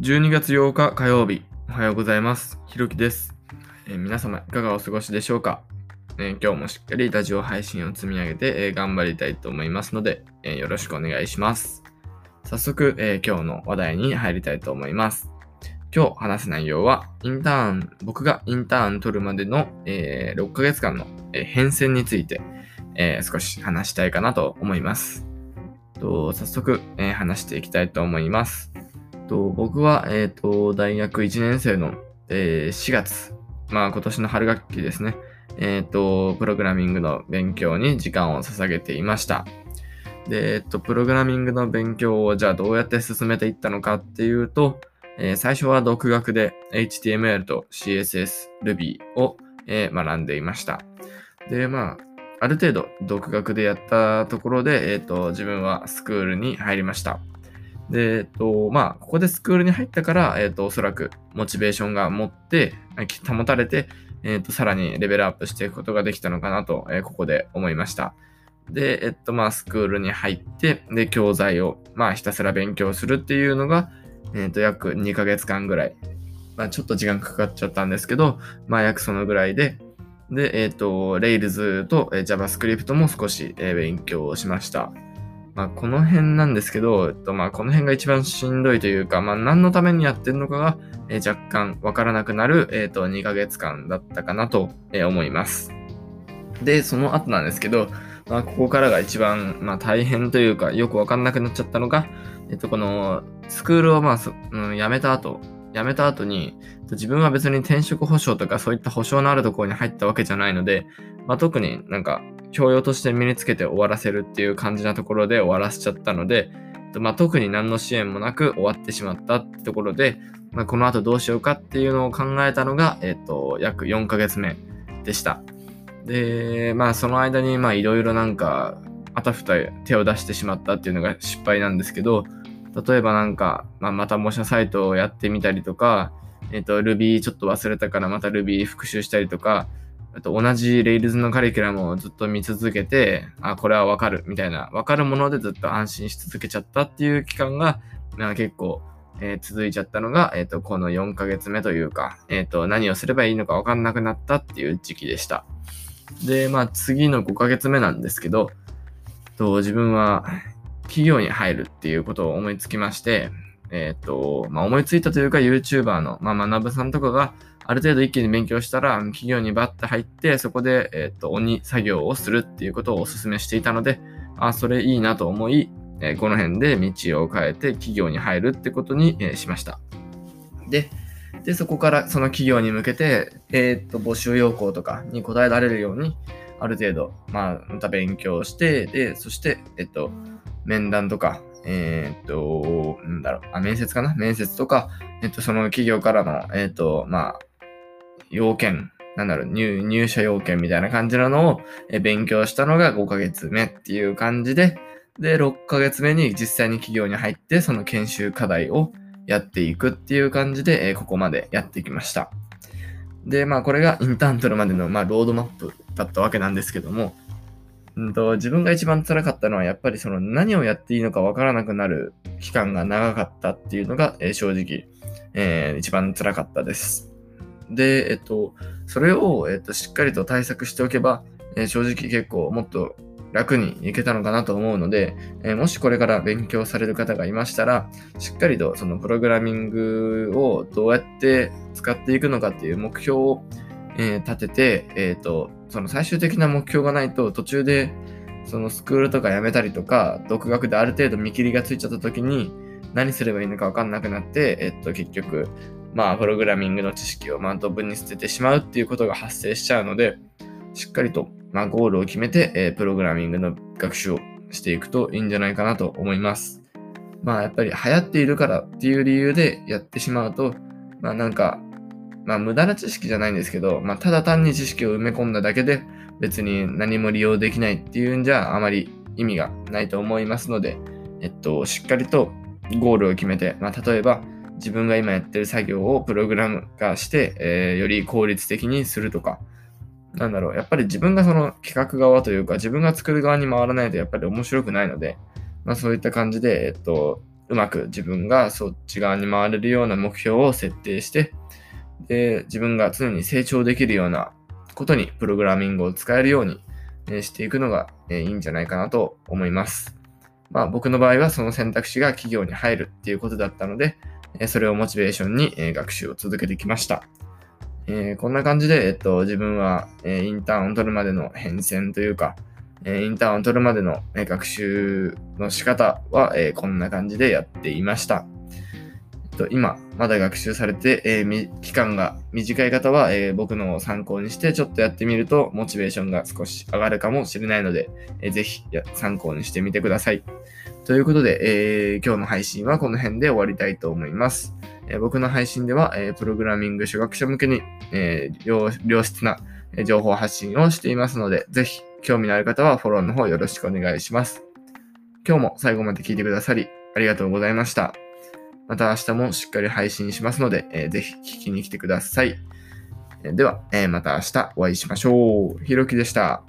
12月8日火曜日、おはようございます。ひろきです、えー皆様、いかがお過ごしでしょうか、えー今日もしっかりラジオ配信を積み上げて、えー頑張りたいと思いますので、えよろしくお願いします。早速、え今日の話題に入りたいと思います。今日話す内容は、インターン、僕がインターン取るまでの、え6ヶ月間の、え変遷について、え少し話したいかなと思います。と早速、え話していきたいと思います。と僕は、えーと大学1年生の、えー4月、まあ今年の春学期ですね、えっ、と、プログラミングの勉強に時間を捧げていました。で、えっ、と、プログラミングの勉強をじゃあどうやって進めていったのかっていうと、え最初は独学で HTML と CSS、Ruby を、え学んでいました。で、まあ、ある程度独学でやったところで、えっ、と、自分はスクールに入りました。で、えっと、まあ、ここでスクールに入ったから、えっと、おそらくモチベーションが持って、保たれて、えっと、さらにレベルアップしていくことができたのかなと、えーここで思いました。で、えっと、まあ、スクールに入って、で、教材を、まあ、ひたすら勉強するっていうのが、えっと、約2ヶ月間ぐらい。まあ、ちょっと時間かかっちゃったんですけど、まあ、約そのぐらいで、で、えっと、Rails と JavaScript も少し勉強しました。まあ、この辺なんですけど、えっと、まあ、この辺が一番しんどいというか、まあ、何のためにやってるのかが、えー若干わからなくなる、えっと、2ヶ月間だったかなと、えー思います。で、その後なんですけど、まあ、ここからが一番、まあ、大変というか、よくわかんなくなっちゃったのが、えっと、この、スクールを、まあ、そうん、辞めた後、辞めた後に、自分は別に転職保証とかそういった保証のあるところに入ったわけじゃないので、まあ、特になんか教養として身につけて終わらせるっていう感じなところで終わらせちゃったので、まあ、特に何の支援もなく終わってしまったってところで、まあ、この後どうしようかっていうのを考えたのが、えっと、約4ヶ月目でした。で、まあその間にいろいろなんかあたふた手を出してしまったっていうのが失敗なんですけど、例えばなんか、まあ、また模写サイトをやってみたりとか、えっ、と、Ruby ちょっと忘れたからまた Ruby 復習したりとか、と同じ Rails のカリキュラムをずっと見続けて、あ、これはわかるみたいな、わかるものでずっと安心し続けちゃったっていう期間が、まあ、結構、えー続いちゃったのが、えっ、と、この4ヶ月目というか、えっ、と、何をすればいいのかわかんなくなったっていう時期でした。で、まあ次の5ヶ月目なんですけど、と自分は企業に入るっていうことを思いつきまして、えっ、と、まあ、思いついたというか YouTuber の、まあ、学さんとかがある程度一気に勉強したら企業にバッて入ってそこで、えっ、と、鬼作業をするっていうことをお勧めしていたので、あ、それいいなと思い、えーこの辺で道を変えて企業に入るってことに、えしました。で、で、そこからその企業に向けて、えっ、と、募集要項とかに答えられるように、ある程度、まあ、また勉強して、で、そして、えっと、面談とか、えーっと、なんだろう、あ、面接かな？面接とか、えっと、その企業からの、えっと、まあ、要件、なんだろう、入社要件みたいな感じなのをえ勉強したのが5ヶ月目っていう感じで、で、6ヶ月目に実際に企業に入って、その研修課題をやっていくっていう感じで、えここまでやってきました。で、まあ、これがインターン取るまでの、まあ、ロードマップだったわけなんですけども、うんと、自分が一番辛かったのは、やっぱりその何をやっていいのかわからなくなる期間が長かったっていうのが、えー正直、えー一番辛かったです。で、えっと、それを、えっと、しっかりと対策しておけば、えー正直結構もっと楽にいけたのかなと思うので、えーもしこれから勉強される方がいましたら、しっかりとそのプログラミングをどうやって使っていくのかっていう目標を、えー立てて、えっ、と、その最終的な目標がないと途中でそのスクールとか辞めたりとか、独学である程度見切りがついちゃった時に何すればいいのか分かんなくなって、えっと、結局、まあ、プログラミングの知識をまあドブに捨ててしまうっていうことが発生しちゃうので、しっかりと、まあ、ゴールを決めて、えープログラミングの学習をしていくといいんじゃないかなと思います。まあ、やっぱり流行っているからっていう理由でやってしまうと、まあ、なんか、まあ、無駄な知識じゃないんですけど、まあ、ただ単に知識を埋め込んだだけで、別に何も利用できないっていうんじゃあまり意味がないと思いますので、えっと、しっかりとゴールを決めて、まあ、例えば自分が今やってる作業をプログラム化して、えーより効率的にするとか、なんだろう、やっぱり自分がその企画側というか、自分が作る側に回らないとやっぱり面白くないので、まあそういった感じで、えっと、うまく自分がそっち側に回れるような目標を設定して、で自分が常に成長できるようなことにプログラミングを使えるようにしていくのがいいんじゃないかなと思います。まあ僕の場合はその選択肢が企業に入るっていうことだったので、それをモチベーションに学習を続けてきました。えー、こんな感じで、えっと、自分は、えインターンを取るまでの変遷というか、えインターンを取るまでの、え学習の仕方は、えこんな感じでやっていました。と、今、まだ学習されて、えー、期間が短い方は、えー、僕のを参考にしてちょっとやってみるとモチベーションが少し上がるかもしれないので、えー、ぜひ参考にしてみてください。ということで、えー、今日の配信はこの辺で終わりたいと思います。えー、僕の配信では、えー、プログラミング初学者向けに、えー、良質な情報発信をしていますので、ぜひ興味のある方はフォローの方よろしくお願いします。今日も最後まで聞いてくださりありがとうございました。また明日もしっかり配信しますので、えー、ぜひ聞きに来てください。では、えー、また明日お会いしましょう。ひろきでした。